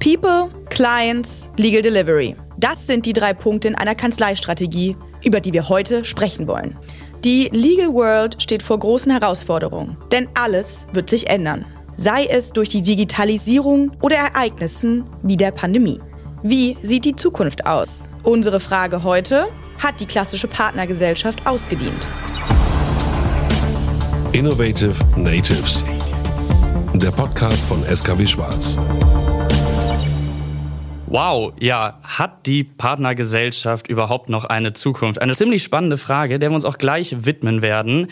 People, Clients, Legal Delivery. Das sind die drei Punkte in einer Kanzleistrategie, über die wir heute sprechen wollen. Die Legal World steht vor großen Herausforderungen, denn alles wird sich ändern. Sei es durch die Digitalisierung oder Ereignissen wie der Pandemie. Wie sieht die Zukunft aus? Unsere Frage heute, hat die klassische Partnergesellschaft ausgedient? Innovative Natives. Der Podcast von SKW Schwarz. Wow, ja, hat die Partnergesellschaft überhaupt noch eine Zukunft? Eine ziemlich spannende Frage, der wir uns auch gleich widmen werden.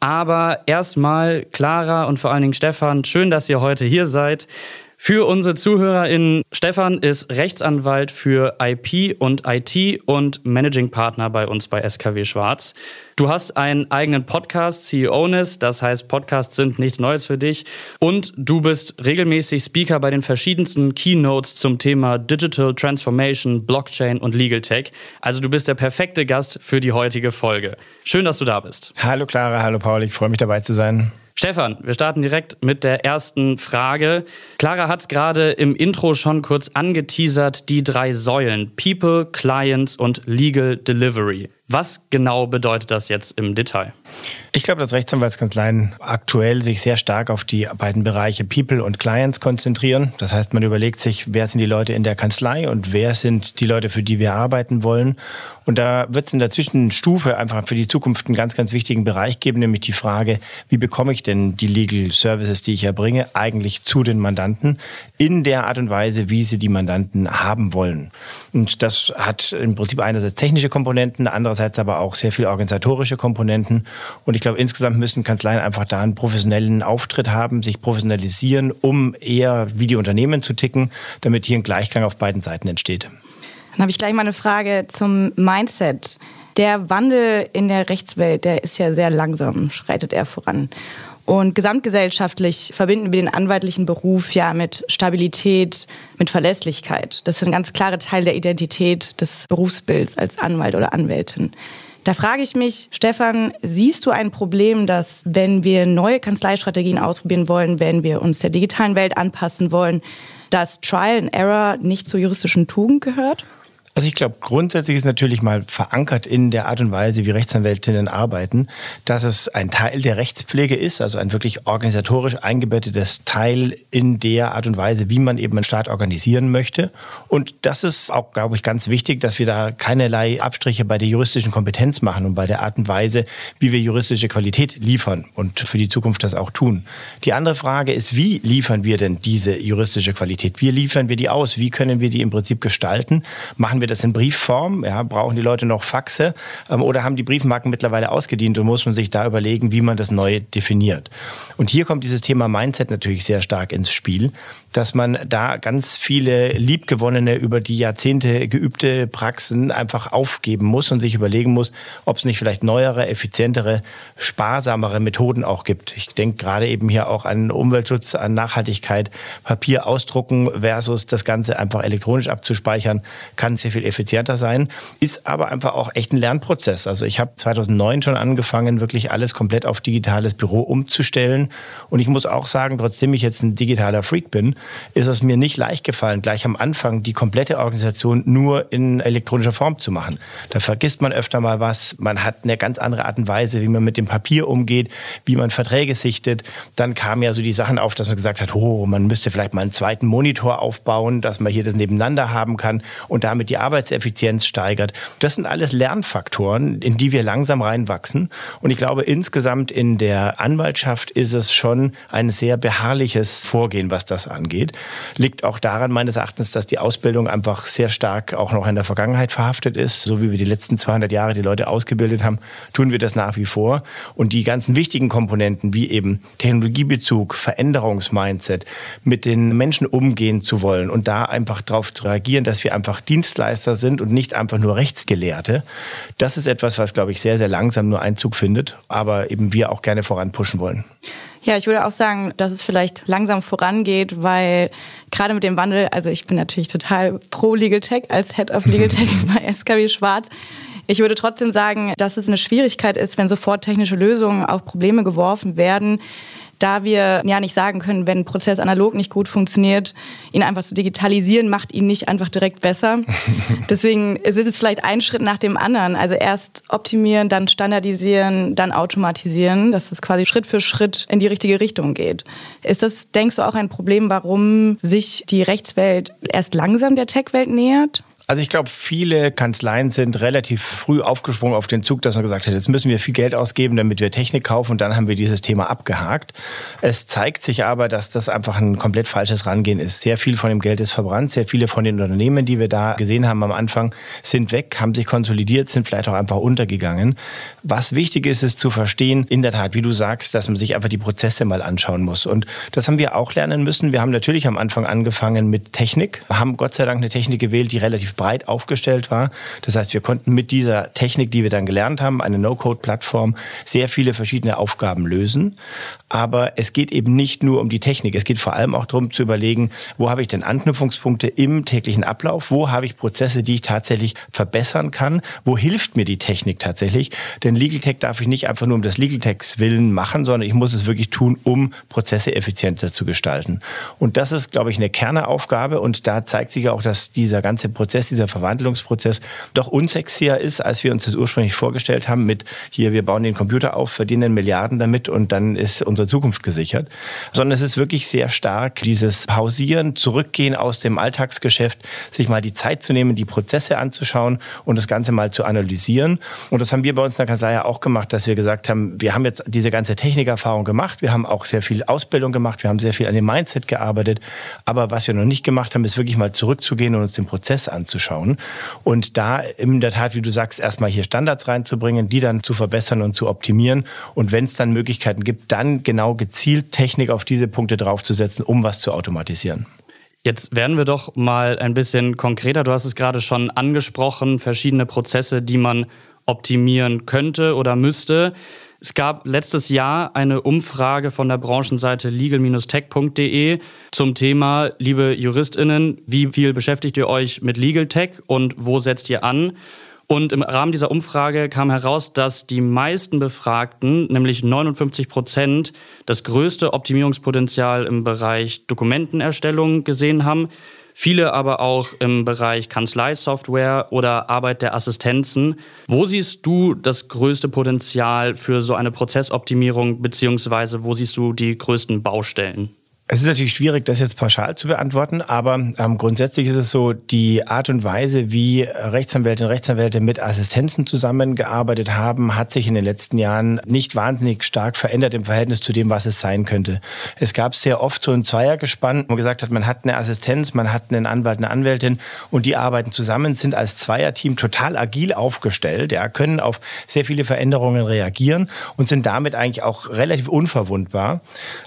Aber erstmal, Clara und vor allen Dingen Stefan, schön, dass ihr heute hier seid. Für unsere ZuhörerInnen, Stefan ist Rechtsanwalt für IP und IT und Managing Partner bei uns bei SKW Schwarz. Du hast einen eigenen Podcast, CEOness, das heißt, Podcasts sind nichts Neues für dich. Und du bist regelmäßig Speaker bei den verschiedensten Keynotes zum Thema Digital Transformation, Blockchain und Legal Tech. Also du bist der perfekte Gast für die heutige Folge. Schön, dass du da bist. Hallo Clara, hallo Paul, ich freue mich dabei zu sein. Stefan, wir starten direkt mit der ersten Frage. Clara hat es gerade im Intro schon kurz angeteasert, die drei Säulen People, Clients und Legal Delivery. Was genau bedeutet das jetzt im Detail? Ich glaube, dass Rechtsanwaltskanzleien aktuell sich sehr stark auf die beiden Bereiche People und Clients konzentrieren. Das heißt, man überlegt sich, wer sind die Leute in der Kanzlei und wer sind die Leute, für die wir arbeiten wollen. Und da wird es in der Zwischenstufe einfach für die Zukunft einen ganz, ganz wichtigen Bereich geben, nämlich die Frage, wie bekomme ich denn die Legal Services, die ich erbringe, eigentlich zu den Mandanten in der Art und Weise, wie sie die Mandanten haben wollen. Und das hat im Prinzip einerseits technische Komponenten, andererseits aber auch sehr viel organisatorische Komponenten. Und ich glaube, insgesamt müssen Kanzleien einfach da einen professionellen Auftritt haben, sich professionalisieren, um eher wie die Unternehmen zu ticken, damit hier ein Gleichklang auf beiden Seiten entsteht. Dann habe ich gleich mal eine Frage zum Mindset. Der Wandel in der Rechtswelt, der ist ja sehr langsam, schreitet er voran. Und gesamtgesellschaftlich verbinden wir den anwaltlichen Beruf ja mit Stabilität, mit Verlässlichkeit. Das ist ein ganz klarer Teil der Identität des Berufsbilds als Anwalt oder Anwältin. Da frage ich mich, Stefan, siehst du ein Problem, dass wenn wir neue Kanzleistrategien ausprobieren wollen, wenn wir uns der digitalen Welt anpassen wollen, dass Trial and Error nicht zur juristischen Tugend gehört? Also ich glaube, grundsätzlich ist natürlich mal verankert in der Art und Weise, wie Rechtsanwältinnen arbeiten, dass es ein Teil der Rechtspflege ist, also ein wirklich organisatorisch eingebettetes Teil in der Art und Weise, wie man eben einen Staat organisieren möchte. Und das ist auch, glaube ich, ganz wichtig, dass wir da keinerlei Abstriche bei der juristischen Kompetenz machen und bei der Art und Weise, wie wir juristische Qualität liefern und für die Zukunft das auch tun. Die andere Frage ist, wie liefern wir denn diese juristische Qualität? Wie liefern wir die aus? Wie können wir die im Prinzip gestalten? Machen wir wir das in Briefform? Ja, brauchen die Leute noch Faxe? Ähm, oder haben die Briefmarken mittlerweile ausgedient und muss man sich da überlegen, wie man das neu definiert? Und hier kommt dieses Thema Mindset natürlich sehr stark ins Spiel, dass man da ganz viele liebgewonnene, über die Jahrzehnte geübte Praxen einfach aufgeben muss und sich überlegen muss, ob es nicht vielleicht neuere, effizientere, sparsamere Methoden auch gibt. Ich denke gerade eben hier auch an Umweltschutz, an Nachhaltigkeit, Papier ausdrucken versus das Ganze einfach elektronisch abzuspeichern, kann sehr viel effizienter sein, ist aber einfach auch echt ein Lernprozess. Also ich habe 2009 schon angefangen, wirklich alles komplett auf digitales Büro umzustellen. Und ich muss auch sagen, trotzdem ich jetzt ein digitaler Freak bin, ist es mir nicht leicht gefallen, gleich am Anfang die komplette Organisation nur in elektronischer Form zu machen. Da vergisst man öfter mal was. Man hat eine ganz andere Art und Weise, wie man mit dem Papier umgeht, wie man Verträge sichtet. Dann kamen ja so die Sachen auf, dass man gesagt hat, oh, man müsste vielleicht mal einen zweiten Monitor aufbauen, dass man hier das nebeneinander haben kann und damit die Arbeitseffizienz steigert. Das sind alles Lernfaktoren, in die wir langsam reinwachsen. Und ich glaube, insgesamt in der Anwaltschaft ist es schon ein sehr beharrliches Vorgehen, was das angeht. Liegt auch daran meines Erachtens, dass die Ausbildung einfach sehr stark auch noch in der Vergangenheit verhaftet ist. So wie wir die letzten 200 Jahre die Leute ausgebildet haben, tun wir das nach wie vor. Und die ganzen wichtigen Komponenten wie eben Technologiebezug, Veränderungsmindset, mit den Menschen umgehen zu wollen und da einfach darauf zu reagieren, dass wir einfach Dienstleister Dienstleister sind und nicht einfach nur Rechtsgelehrte. Das ist etwas, was, glaube ich, sehr, sehr langsam nur Einzug findet, aber eben wir auch gerne voranpushen wollen. Ja, ich würde auch sagen, dass es vielleicht langsam vorangeht, weil gerade mit dem Wandel, also ich bin natürlich total pro Legal Tech als Head of Legal Tech bei SKW Schwarz. Ich würde trotzdem sagen, dass es eine Schwierigkeit ist, wenn sofort technische Lösungen auf Probleme geworfen werden, da wir ja nicht sagen können, wenn ein Prozess analog nicht gut funktioniert, ihn einfach zu digitalisieren, macht ihn nicht einfach direkt besser. Deswegen ist es vielleicht ein Schritt nach dem anderen. Also erst optimieren, dann standardisieren, dann automatisieren, dass es quasi Schritt für Schritt in die richtige Richtung geht. Ist das, denkst du, auch ein Problem, warum sich die Rechtswelt erst langsam der Tech-Welt nähert? Also ich glaube, viele Kanzleien sind relativ früh aufgesprungen auf den Zug, dass man gesagt hat, jetzt müssen wir viel Geld ausgeben, damit wir Technik kaufen und dann haben wir dieses Thema abgehakt. Es zeigt sich aber, dass das einfach ein komplett falsches Rangehen ist. Sehr viel von dem Geld ist verbrannt, sehr viele von den Unternehmen, die wir da gesehen haben am Anfang, sind weg, haben sich konsolidiert, sind vielleicht auch einfach untergegangen. Was wichtig ist, ist zu verstehen, in der Tat, wie du sagst, dass man sich einfach die Prozesse mal anschauen muss. Und das haben wir auch lernen müssen. Wir haben natürlich am Anfang angefangen mit Technik, haben Gott sei Dank eine Technik gewählt, die relativ breit aufgestellt war. Das heißt, wir konnten mit dieser Technik, die wir dann gelernt haben, eine No-Code-Plattform, sehr viele verschiedene Aufgaben lösen. Aber es geht eben nicht nur um die Technik. Es geht vor allem auch darum zu überlegen, wo habe ich denn Anknüpfungspunkte im täglichen Ablauf? Wo habe ich Prozesse, die ich tatsächlich verbessern kann? Wo hilft mir die Technik tatsächlich? Denn Legal Tech darf ich nicht einfach nur um das Legal Techs willen machen, sondern ich muss es wirklich tun, um Prozesse effizienter zu gestalten. Und das ist, glaube ich, eine Kernaufgabe. Und da zeigt sich auch, dass dieser ganze Prozess, dieser Verwandlungsprozess doch unsexier ist, als wir uns das ursprünglich vorgestellt haben mit hier, wir bauen den Computer auf, verdienen Milliarden damit und dann ist unsere Zukunft gesichert. Sondern es ist wirklich sehr stark dieses Pausieren, Zurückgehen aus dem Alltagsgeschäft, sich mal die Zeit zu nehmen, die Prozesse anzuschauen und das Ganze mal zu analysieren. Und das haben wir bei uns in der Kanzlei auch gemacht, dass wir gesagt haben, wir haben jetzt diese ganze Technikerfahrung gemacht, wir haben auch sehr viel Ausbildung gemacht, wir haben sehr viel an dem Mindset gearbeitet. Aber was wir noch nicht gemacht haben, ist wirklich mal zurückzugehen und uns den Prozess anzuschauen anschauen. Und da in der Tat, wie du sagst, erstmal hier Standards reinzubringen, die dann zu verbessern und zu optimieren. Und wenn es dann Möglichkeiten gibt, dann genau gezielt Technik auf diese Punkte draufzusetzen, um was zu automatisieren. Jetzt werden wir doch mal ein bisschen konkreter. Du hast es gerade schon angesprochen, verschiedene Prozesse, die man optimieren könnte oder müsste. Es gab letztes Jahr eine Umfrage von der Branchenseite legal-tech.de zum Thema, liebe JuristInnen, wie viel beschäftigt ihr euch mit Legal Tech und wo setzt ihr an? Und im Rahmen dieser Umfrage kam heraus, dass die meisten Befragten, nämlich 59 Prozent, das größte Optimierungspotenzial im Bereich Dokumentenerstellung gesehen haben. Viele aber auch im Bereich Kanzleisoftware oder Arbeit der Assistenzen. Wo siehst du das größte Potenzial für so eine Prozessoptimierung, beziehungsweise wo siehst du die größten Baustellen? Es ist natürlich schwierig, das jetzt pauschal zu beantworten, aber ähm, grundsätzlich ist es so, die Art und Weise, wie Rechtsanwältinnen und Rechtsanwälte mit Assistenzen zusammengearbeitet haben, hat sich in den letzten Jahren nicht wahnsinnig stark verändert im Verhältnis zu dem, was es sein könnte. Es gab sehr oft so ein Zweiergespann, wo man gesagt hat, man hat eine Assistenz, man hat einen Anwalt, eine Anwältin und die arbeiten zusammen, sind als Zweierteam total agil aufgestellt, ja, können auf sehr viele Veränderungen reagieren und sind damit eigentlich auch relativ unverwundbar.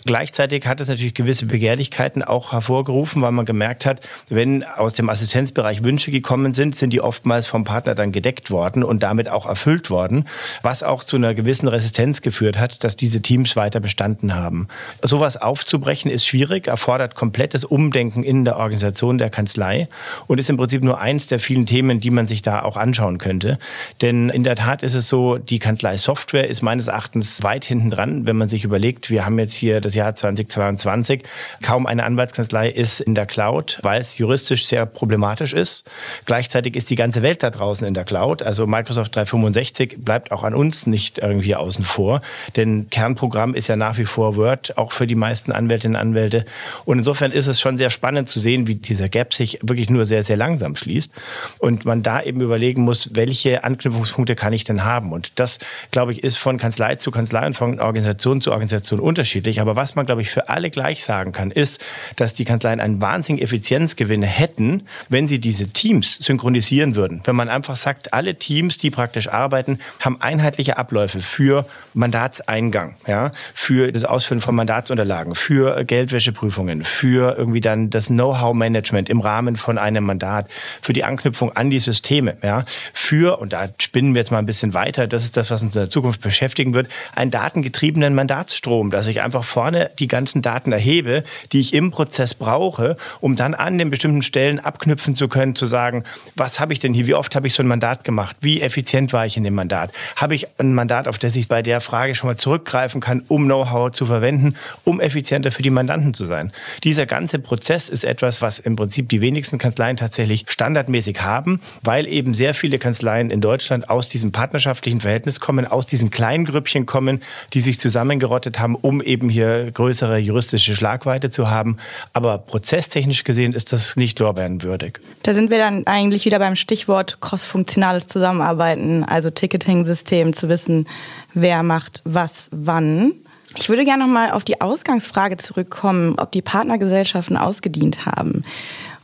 Gleichzeitig hat es natürlich gewisse Begehrlichkeiten auch hervorgerufen, weil man gemerkt hat, wenn aus dem Assistenzbereich Wünsche gekommen sind, sind die oftmals vom Partner dann gedeckt worden und damit auch erfüllt worden, was auch zu einer gewissen Resistenz geführt hat, dass diese Teams weiter bestanden haben. Sowas aufzubrechen ist schwierig, erfordert komplettes Umdenken in der Organisation der Kanzlei und ist im Prinzip nur eins der vielen Themen, die man sich da auch anschauen könnte. Denn in der Tat ist es so, die Kanzlei Software ist meines Erachtens weit hinten dran, wenn man sich überlegt, wir haben jetzt hier das Jahr 2022 Augenblick. Kaum eine Anwaltskanzlei ist in der Cloud, weil es juristisch sehr problematisch ist. Gleichzeitig ist die ganze Welt da draußen in der Cloud. Also Microsoft 365 bleibt auch an uns nicht irgendwie außen vor. Denn Kernprogramm ist ja nach wie vor Word, auch für die meisten Anwältinnen und Anwälte. Und insofern ist es schon sehr spannend zu sehen, wie dieser Gap sich wirklich nur sehr, sehr langsam schließt. Und man da eben überlegen muss, welche Anknüpfungspunkte kann ich denn haben? Und das, glaube ich, ist von Kanzlei zu Kanzlei und von Organisation zu Organisation unterschiedlich. Aber was man, glaube ich, für alle gleich sagen kann, ist, dass die Kanzleien einen wahnsinnigen Effizienzgewinn hätten, wenn sie diese Teams synchronisieren würden. Wenn man einfach sagt, alle Teams, die praktisch arbeiten, haben einheitliche Abläufe für Mandatseingang, ja, für das Ausfüllen von Mandatsunterlagen, für Geldwäscheprüfungen, für irgendwie dann das Know-how-Management im Rahmen von einem Mandat, für die Anknüpfung an die Systeme, ja, für, und da spinnen wir jetzt mal ein bisschen weiter, das ist das, was uns in der Zukunft beschäftigen wird, einen datengetriebenen Mandatsstrom, dass ich einfach vorne die ganzen Daten erhebe, erlebe, die ich im Prozess brauche, um dann an den bestimmten Stellen abknüpfen zu können, zu sagen, was habe ich denn hier, wie oft habe ich so ein Mandat gemacht, wie effizient war ich in dem Mandat, habe ich ein Mandat, auf das ich bei der Frage schon mal zurückgreifen kann, um Know-how zu verwenden, um effizienter für die Mandanten zu sein. Dieser ganze Prozess ist etwas, was im Prinzip die wenigsten Kanzleien tatsächlich standardmäßig haben, weil eben sehr viele Kanzleien in Deutschland aus diesem partnerschaftlichen Verhältnis kommen, aus diesen kleinen Grüppchen kommen, die sich zusammengerottet haben, um eben hier größere juristische Schlagweite zu haben. Aber prozesstechnisch gesehen ist das nicht lorbeerenwürdig. Da sind wir dann eigentlich wieder beim Stichwort crossfunktionales Zusammenarbeiten, also Ticketing-System, zu wissen, wer macht was wann. Ich würde gerne noch mal auf die Ausgangsfrage zurückkommen, ob die Partnergesellschaften ausgedient haben.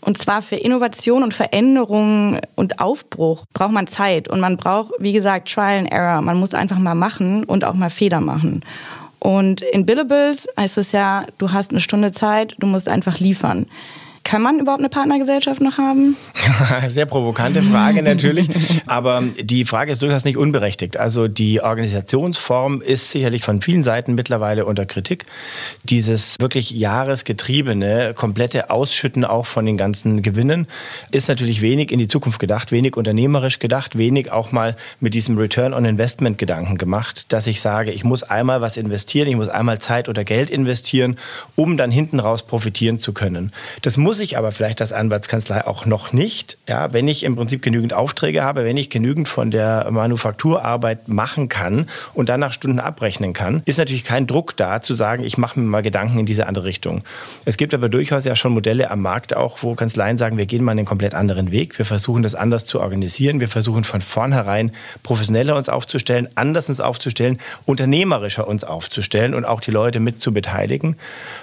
Und zwar für Innovation und Veränderung und Aufbruch braucht man Zeit und man braucht, wie gesagt, Trial and Error. Man muss einfach mal machen und auch mal Fehler machen. Und in Billables heißt es ja, du hast eine Stunde Zeit, du musst einfach liefern. Kann man überhaupt eine Partnergesellschaft noch haben? Sehr provokante Frage natürlich. Aber die Frage ist durchaus nicht unberechtigt. Also die Organisationsform ist sicherlich von vielen Seiten mittlerweile unter Kritik. Dieses wirklich jahresgetriebene, komplette Ausschütten auch von den ganzen Gewinnen ist natürlich wenig in die Zukunft gedacht, wenig unternehmerisch gedacht, wenig auch mal mit diesem Return on Investment Gedanken gemacht, dass ich sage, ich muss einmal was investieren, ich muss einmal Zeit oder Geld investieren, um dann hinten raus profitieren zu können. Das muss muss ich aber vielleicht als Anwaltskanzlei auch noch nicht. Ja, wenn ich im Prinzip genügend Aufträge habe, wenn ich genügend von der Manufakturarbeit machen kann und dann nach Stunden abrechnen kann, ist natürlich kein Druck da zu sagen, ich mache mir mal Gedanken in diese andere Richtung. Es gibt aber durchaus ja schon Modelle am Markt auch, wo Kanzleien sagen, wir gehen mal einen komplett anderen Weg. Wir versuchen das anders zu organisieren. Wir versuchen von vornherein professioneller uns aufzustellen, anders uns aufzustellen, unternehmerischer uns aufzustellen und auch die Leute mit zu beteiligen.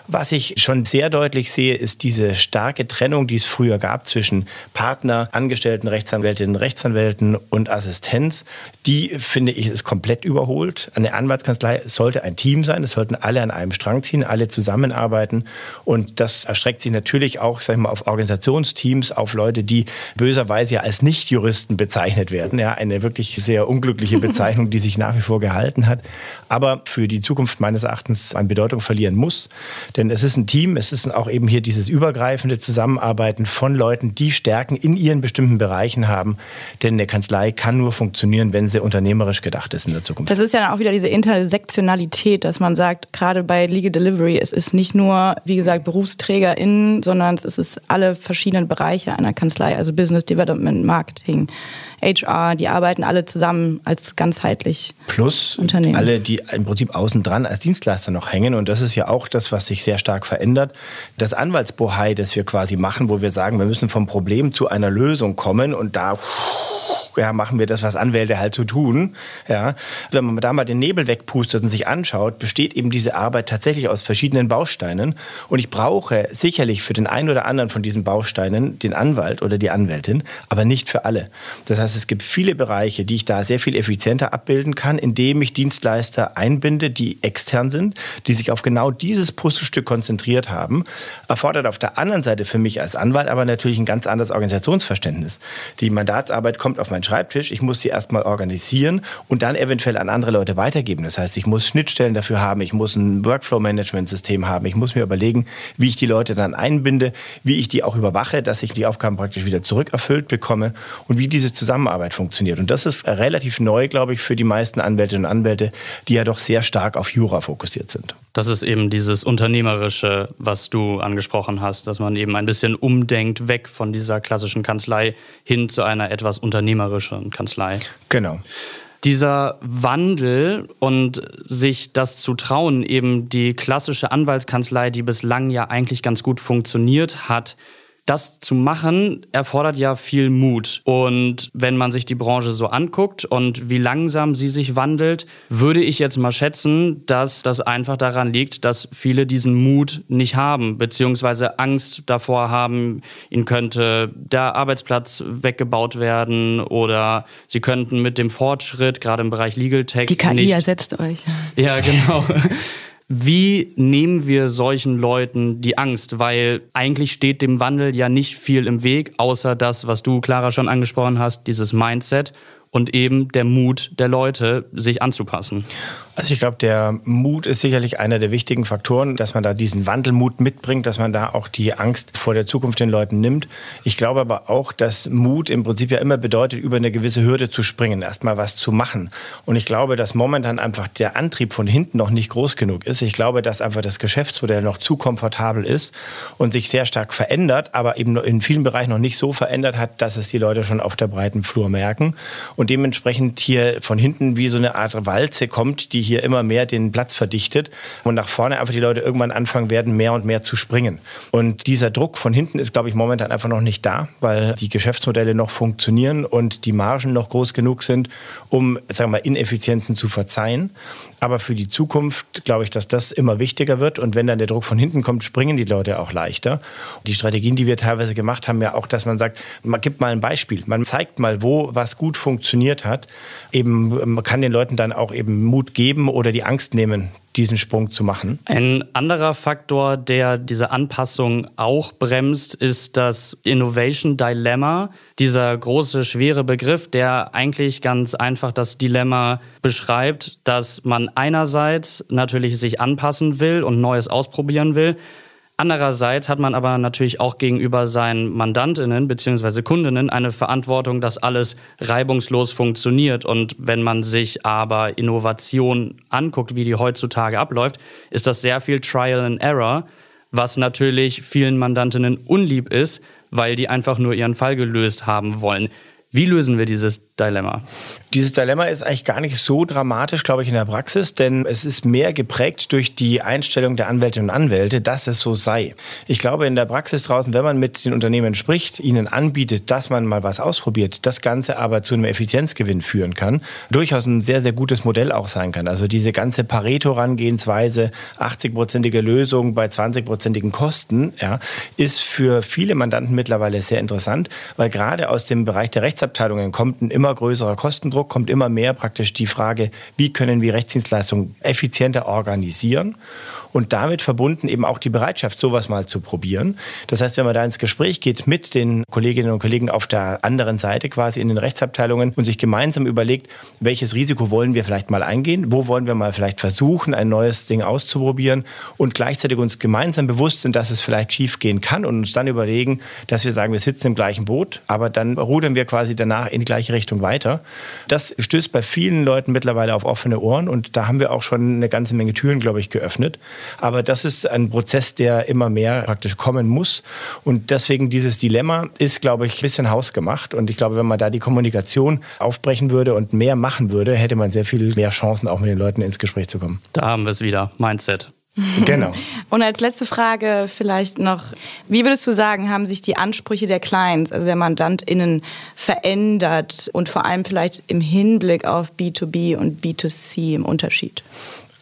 Was ich schon sehr deutlich sehe, ist diese starke starke Trennung, die es früher gab zwischen Partner, Angestellten, Rechtsanwältinnen, Rechtsanwälten und Assistenz, die finde ich ist komplett überholt. Eine Anwaltskanzlei sollte ein Team sein, es sollten alle an einem Strang ziehen, alle zusammenarbeiten und das erstreckt sich natürlich auch sag ich mal, auf Organisationsteams, auf Leute, die böserweise ja als Nichtjuristen bezeichnet werden. Ja, eine wirklich sehr unglückliche Bezeichnung, die sich nach wie vor gehalten hat, aber für die Zukunft meines Erachtens an Bedeutung verlieren muss. Denn es ist ein Team, es ist auch eben hier dieses übergreifende übergreifende Zusammenarbeiten von Leuten, die Stärken in ihren bestimmten Bereichen haben. Denn eine Kanzlei kann nur funktionieren, wenn sie unternehmerisch gedacht ist in der Zukunft. Das ist ja auch wieder diese Intersektionalität, dass man sagt, gerade bei Legal Delivery, es ist nicht nur, wie gesagt, BerufsträgerInnen, sondern es ist alle verschiedenen Bereiche einer Kanzlei, also Business Development, Marketing, HR, die arbeiten alle zusammen als ganzheitlich Plus Unternehmen. alle, die im Prinzip außen dran als Dienstleister noch hängen. Und das ist ja auch das, was sich sehr stark verändert. Das Anwaltsbohai, das wir quasi machen, wo wir sagen, wir müssen vom Problem zu einer Lösung kommen und da ja, machen wir das, was Anwälte halt so tun. Ja. Wenn man da mal den Nebel wegpustet und sich anschaut, besteht eben diese Arbeit tatsächlich aus verschiedenen Bausteinen. Und ich brauche sicherlich für den einen oder anderen von diesen Bausteinen den Anwalt oder die Anwältin, aber nicht für alle. Das heißt, es gibt viele Bereiche, die ich da sehr viel effizienter abbilden kann, indem ich Dienstleister einbinde, die extern sind, die sich auf genau dieses Puzzlestück konzentriert haben. Erfordert auf der anderen Seite für mich als Anwalt aber natürlich ein ganz anderes Organisationsverständnis. Die Mandatsarbeit kommt auf mein meinen Schreibtisch, ich muss sie erstmal organisieren und dann eventuell an andere Leute weitergeben. Das heißt, ich muss Schnittstellen dafür haben, ich muss ein Workflow-Management-System haben, ich muss mir überlegen, wie ich die Leute dann einbinde, wie ich die auch überwache, dass ich die Aufgaben praktisch wieder zurückerfüllt bekomme und wie diese Zusammenarbeit funktioniert. Und das ist relativ neu, glaube ich, für die meisten Anwältinnen und Anwälte, die ja doch sehr stark auf Jura fokussiert sind. Das ist eben dieses Unternehmerische, was du angesprochen hast, dass man eben ein bisschen umdenkt, weg von dieser klassischen Kanzlei hin zu einer etwas unternehmerischen Kanzlei. Genau dieser Wandel und sich das zu trauen, eben die klassische Anwaltskanzlei, die bislang ja eigentlich ganz gut funktioniert hat, das zu machen, erfordert ja viel Mut. Und wenn man sich die Branche so anguckt und wie langsam sie sich wandelt, würde ich jetzt mal schätzen, dass das einfach daran liegt, dass viele diesen Mut nicht haben, beziehungsweise Angst davor haben, ihnen könnte der Arbeitsplatz weggebaut werden oder sie könnten mit dem Fortschritt, gerade im Bereich Legal Tech. Die KI nicht, ersetzt euch. Ja, genau. Wie nehmen wir solchen Leuten die Angst? Weil eigentlich steht dem Wandel ja nicht viel im Weg, außer das, was du, Clara, schon angesprochen hast, dieses Mindset und eben der Mut der Leute, sich anzupassen. Also ich glaube, der Mut ist sicherlich einer der wichtigen Faktoren, dass man da diesen Wandelmut mitbringt, dass man da auch die Angst vor der Zukunft den Leuten nimmt. Ich glaube aber auch, dass Mut im Prinzip ja immer bedeutet, über eine gewisse Hürde zu springen, erstmal was zu machen. Und ich glaube, dass momentan einfach der Antrieb von hinten noch nicht groß genug ist. Ich glaube, dass einfach das Geschäftsmodell noch zu komfortabel ist und sich sehr stark verändert, aber eben in vielen Bereichen noch nicht so verändert hat, dass es die Leute schon auf der breiten Flur merken. Und dementsprechend hier von hinten wie so eine Art Walze kommt, die hier immer mehr den Platz verdichtet und nach vorne einfach die Leute irgendwann anfangen werden, mehr und mehr zu springen. Und dieser Druck von hinten ist, glaube ich, momentan einfach noch nicht da, weil die Geschäftsmodelle noch funktionieren und die Margen noch groß genug sind, um, sagen wir mal, Ineffizienzen zu verzeihen. Aber für die Zukunft glaube ich, dass das immer wichtiger wird. Und wenn dann der Druck von hinten kommt, springen die Leute auch leichter. Die Strategien, die wir teilweise gemacht haben, ja auch, dass man sagt, man gibt mal ein Beispiel. Man zeigt mal, wo was gut funktioniert hat. Eben, man kann den Leuten dann auch eben Mut geben oder die Angst nehmen, diesen Sprung zu machen. Ein anderer Faktor, der diese Anpassung auch bremst, ist das Innovation Dilemma. Dieser große, schwere Begriff, der eigentlich ganz einfach das Dilemma beschreibt, dass man einerseits natürlich sich anpassen will und Neues ausprobieren will, Andererseits hat man aber natürlich auch gegenüber seinen Mandantinnen bzw. Kundinnen eine Verantwortung, dass alles reibungslos funktioniert. Und wenn man sich aber Innovation anguckt, wie die heutzutage abläuft, ist das sehr viel Trial and Error, was natürlich vielen Mandantinnen unlieb ist, weil die einfach nur ihren Fall gelöst haben wollen. Wie lösen wir dieses Dilemma? Dieses Dilemma ist eigentlich gar nicht so dramatisch, glaube ich, in der Praxis, denn es ist mehr geprägt durch die Einstellung der Anwältinnen und Anwälte, dass es so sei. Ich glaube, in der Praxis draußen, wenn man mit den Unternehmen spricht, ihnen anbietet, dass man mal was ausprobiert, das Ganze aber zu einem Effizienzgewinn führen kann, durchaus ein sehr, sehr gutes Modell auch sein kann. Also diese ganze Pareto-Rangehensweise, 80-prozentige Lösung bei 20-prozentigen Kosten, ja, ist für viele Mandanten mittlerweile sehr interessant, weil gerade aus dem Bereich der Rechts Rechtsabteilungen kommt ein immer größerer Kostendruck, kommt immer mehr praktisch die Frage, wie können wir Rechtsdienstleistungen effizienter organisieren und damit verbunden eben auch die Bereitschaft, sowas mal zu probieren. Das heißt, wenn man da ins Gespräch geht mit den Kolleginnen und Kollegen auf der anderen Seite quasi in den Rechtsabteilungen und sich gemeinsam überlegt, welches Risiko wollen wir vielleicht mal eingehen, wo wollen wir mal vielleicht versuchen, ein neues Ding auszuprobieren und gleichzeitig uns gemeinsam bewusst sind, dass es vielleicht schief gehen kann und uns dann überlegen, dass wir sagen, wir sitzen im gleichen Boot, aber dann rudern wir quasi danach in die gleiche Richtung weiter. Das stößt bei vielen Leuten mittlerweile auf offene Ohren und da haben wir auch schon eine ganze Menge Türen, glaube ich, geöffnet. Aber das ist ein Prozess, der immer mehr praktisch kommen muss. Und deswegen dieses Dilemma ist, glaube ich, ein bisschen hausgemacht. Und ich glaube, wenn man da die Kommunikation aufbrechen würde und mehr machen würde, hätte man sehr viel mehr Chancen, auch mit den Leuten ins Gespräch zu kommen. Da haben wir es wieder. Mindset. Genau. Und als letzte Frage vielleicht noch, wie würdest du sagen, haben sich die Ansprüche der Clients, also der MandantInnen, verändert und vor allem vielleicht im Hinblick auf B2B und B2C im Unterschied?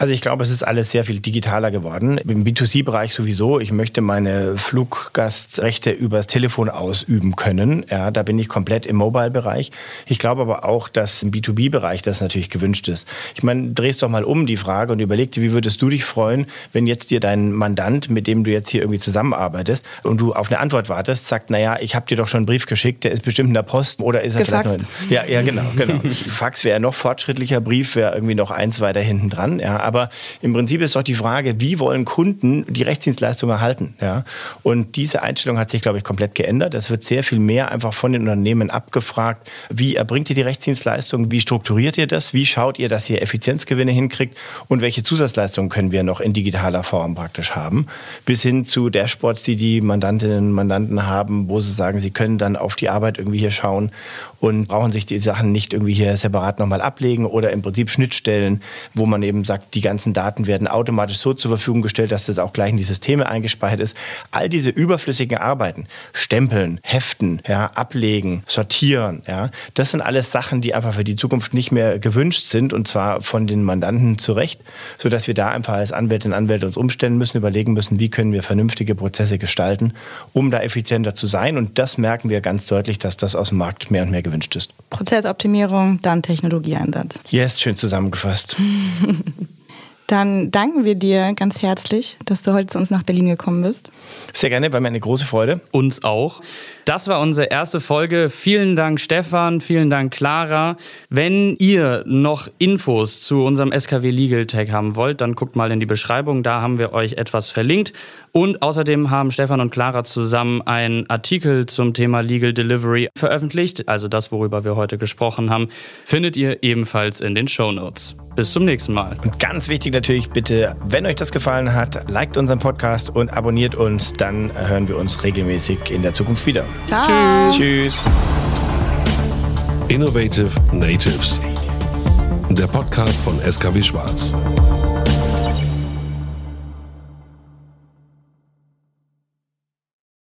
Also ich glaube, es ist alles sehr viel digitaler geworden. Im B2C-Bereich sowieso. Ich möchte meine Fluggastrechte übers Telefon ausüben können. Ja, da bin ich komplett im Mobile-Bereich. Ich glaube aber auch, dass im B2B-Bereich das natürlich gewünscht ist. Ich meine, drehst doch mal um die Frage und überleg dir, wie würdest du dich freuen, wenn jetzt dir dein Mandant, mit dem du jetzt hier irgendwie zusammenarbeitest und du auf eine Antwort wartest, sagt, naja, ich habe dir doch schon einen Brief geschickt, der ist bestimmt in der Post oder ist er Gefaxt. vielleicht noch in, Ja, ja, genau, genau. Fax wäre noch fortschrittlicher, Brief wäre irgendwie noch eins weiter hinten dran. Ja, aber im Prinzip ist doch die Frage, wie wollen Kunden die Rechtsdienstleistung erhalten? Ja? Und diese Einstellung hat sich, glaube ich, komplett geändert. Es wird sehr viel mehr einfach von den Unternehmen abgefragt, wie erbringt ihr die Rechtsdienstleistung, wie strukturiert ihr das, wie schaut ihr, dass ihr Effizienzgewinne hinkriegt und welche Zusatzleistungen können wir noch in digitaler Form praktisch haben, bis hin zu Dashboards, die die Mandantinnen und Mandanten haben, wo sie sagen, sie können dann auf die Arbeit irgendwie hier schauen und brauchen sich die Sachen nicht irgendwie hier separat nochmal ablegen oder im Prinzip Schnittstellen, wo man eben sagt, die ganzen Daten werden automatisch so zur Verfügung gestellt, dass das auch gleich in die Systeme eingespeichert ist. All diese überflüssigen Arbeiten, Stempeln, Heften, ja, ablegen, sortieren, ja, das sind alles Sachen, die einfach für die Zukunft nicht mehr gewünscht sind und zwar von den Mandanten zu Recht, sodass wir da einfach als Anwältinnen und Anwälte uns umstellen müssen, überlegen müssen, wie können wir vernünftige Prozesse gestalten, um da effizienter zu sein. Und das merken wir ganz deutlich, dass das aus dem Markt mehr und mehr gewünscht ist. Prozessoptimierung, dann Technologieeinsatz. Yes, schön zusammengefasst. Dann danken wir dir ganz herzlich, dass du heute zu uns nach Berlin gekommen bist. Sehr gerne, war mir eine große Freude. Uns auch. Das war unsere erste Folge. Vielen Dank, Stefan. Vielen Dank, Clara. Wenn ihr noch Infos zu unserem SKW Legal Tech haben wollt, dann guckt mal in die Beschreibung. Da haben wir euch etwas verlinkt. Und außerdem haben Stefan und Clara zusammen einen Artikel zum Thema Legal Delivery veröffentlicht. Also das, worüber wir heute gesprochen haben, findet ihr ebenfalls in den Show Notes. Bis zum nächsten Mal. Und ganz wichtig natürlich, bitte, wenn euch das gefallen hat, liked unseren Podcast und abonniert uns. Dann hören wir uns regelmäßig in der Zukunft wieder. Ciao. Tschüss. Tschüss. Innovative Natives. Der Podcast von SKW Schwarz.